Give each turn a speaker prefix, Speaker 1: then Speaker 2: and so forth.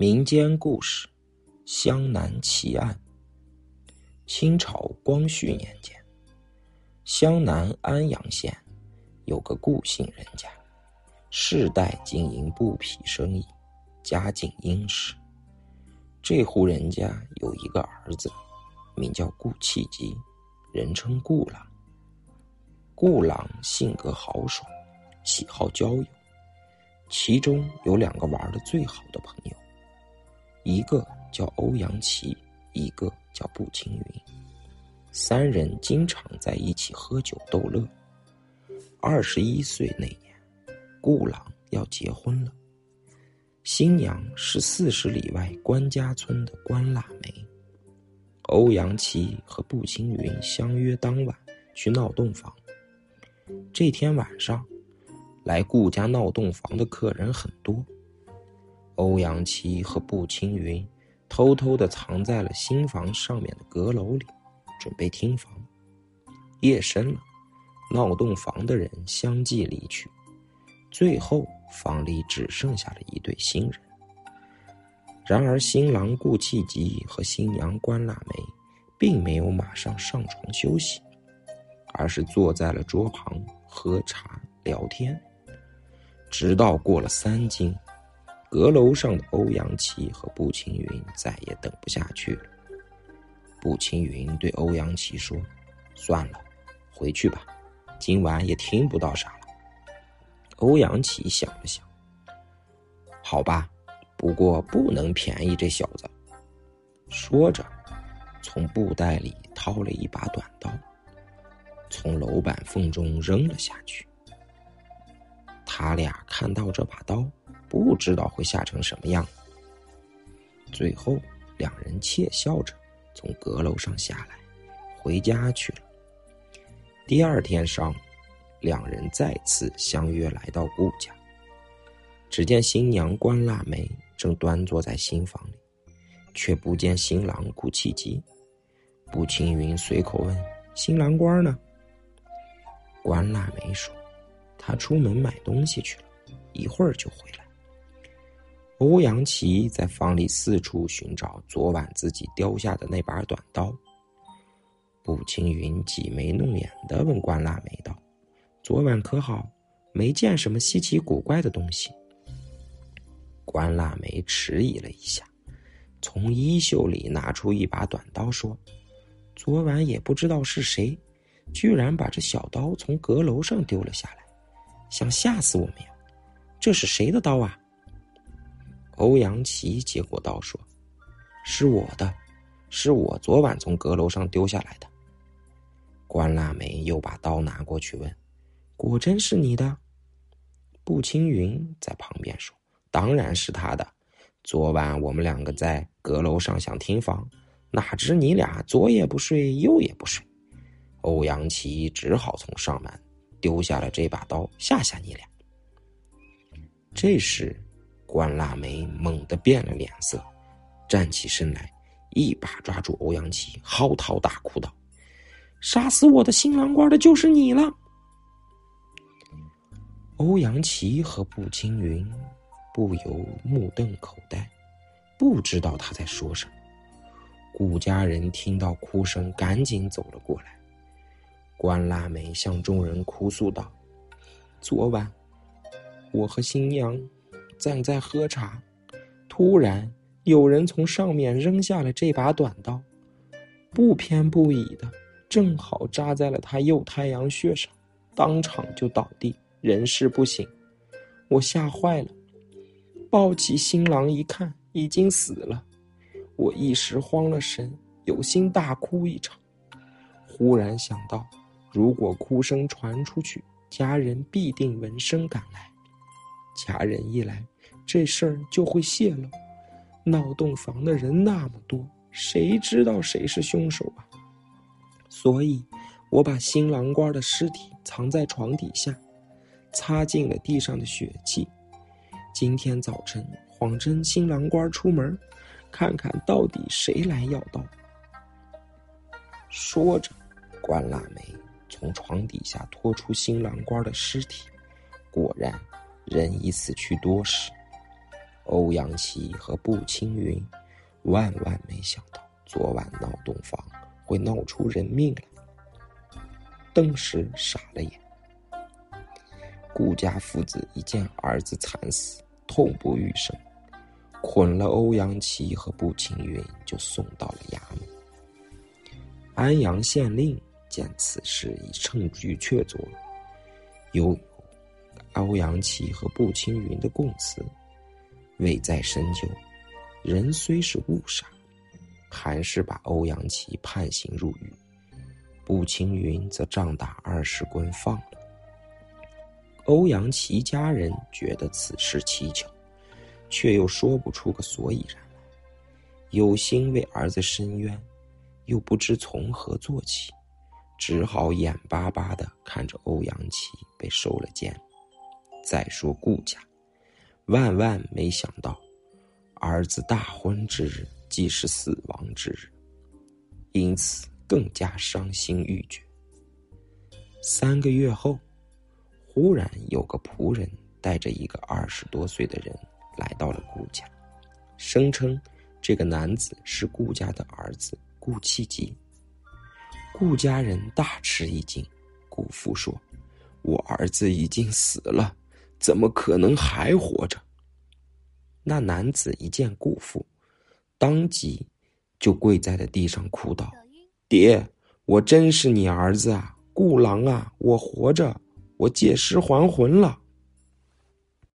Speaker 1: 民间故事：湘南奇案。清朝光绪年间，湘南安阳县有个顾姓人家，世代经营布匹生意，家境殷实。这户人家有一个儿子，名叫顾契吉，人称顾郎。顾郎性格豪爽，喜好交友，其中有两个玩的最好的朋友。一个叫欧阳琪，一个叫步青云，三人经常在一起喝酒逗乐。二十一岁那年，顾朗要结婚了，新娘是四十里外关家村的关腊梅。欧阳琪和步青云相约当晚去闹洞房。这天晚上，来顾家闹洞房的客人很多。欧阳七和步青云偷偷的藏在了新房上面的阁楼里，准备听房。夜深了，闹洞房的人相继离去，最后房里只剩下了一对新人。然而，新郎顾契吉和新娘关腊梅并没有马上上床休息，而是坐在了桌旁喝茶聊天，直到过了三更。阁楼上的欧阳琪和步青云再也等不下去了。步青云对欧阳琪说：“算了，回去吧，今晚也听不到啥了。”欧阳琪想了想：“好吧，不过不能便宜这小子。”说着，从布袋里掏了一把短刀，从楼板缝中扔了下去。他俩看到这把刀。不知道会吓成什么样。最后，两人窃笑着从阁楼上下来，回家去了。第二天上午，两人再次相约来到顾家。只见新娘关腊梅正端坐在新房里，却不见新郎顾契吉。步青云随口问：“新郎官呢？”关腊梅说：“他出门买东西去了，一会儿就回来。”欧阳琪在房里四处寻找昨晚自己丢下的那把短刀。步青云挤眉弄眼的问关腊梅道：“昨晚可好？没见什么稀奇古怪的东西。”关腊梅迟疑了一下，从衣袖里拿出一把短刀，说：“昨晚也不知道是谁，居然把这小刀从阁楼上丢了下来，想吓死我们呀！这是谁的刀啊？”欧阳琪接过刀说：“是我的，是我昨晚从阁楼上丢下来的。”关腊梅又把刀拿过去问：“果真是你的？”步青云在旁边说：“当然是他的。昨晚我们两个在阁楼上想听房，哪知你俩左也不睡，右也不睡，欧阳琪只好从上面丢下了这把刀，吓吓你俩。”这时。关腊梅猛地变了脸色，站起身来，一把抓住欧阳琪，嚎啕大哭道：“杀死我的新郎官的就是你了！”欧阳琪和步青云不由目瞪口呆，不知道他在说什么。顾家人听到哭声，赶紧走了过来。关腊梅向众人哭诉道：“昨晚，我和新娘……”正在喝茶，突然有人从上面扔下了这把短刀，不偏不倚的，正好扎在了他右太阳穴上，当场就倒地，人事不省。我吓坏了，抱起新郎一看，已经死了。我一时慌了神，有心大哭一场。忽然想到，如果哭声传出去，家人必定闻声赶来。家人一来，这事儿就会泄露。闹洞房的人那么多，谁知道谁是凶手啊？所以，我把新郎官的尸体藏在床底下，擦净了地上的血迹。今天早晨，谎称新郎官出门，看看到底谁来要刀。说着，关腊梅从床底下拖出新郎官的尸体，果然。人已死去多时，欧阳琪和步青云万万没想到，昨晚闹洞房会闹出人命来。登时傻了眼。顾家父子一见儿子惨死，痛不欲生，捆了欧阳琪和步青云，就送到了衙门。安阳县令见此事已证据确凿，又有欧阳琪和步青云的供词，未再深究，人虽是误杀，还是把欧阳琪判刑入狱，步青云则杖打二十棍放了。欧阳琪家人觉得此事蹊跷，却又说不出个所以然来，有心为儿子伸冤，又不知从何做起，只好眼巴巴的看着欧阳琪被收了监。再说顾家，万万没想到，儿子大婚之日即是死亡之日，因此更加伤心欲绝。三个月后。忽然有个仆人带着一个二十多岁的人来到了顾家，声称这个男子是顾家的儿子顾七吉。顾家人大吃一惊，顾父说：“我儿子已经死了，怎么可能还活着？”那男子一见顾父，当即就跪在了地上哭道：“爹，我真是你儿子啊，顾郎啊，我活着。”我借尸还魂了。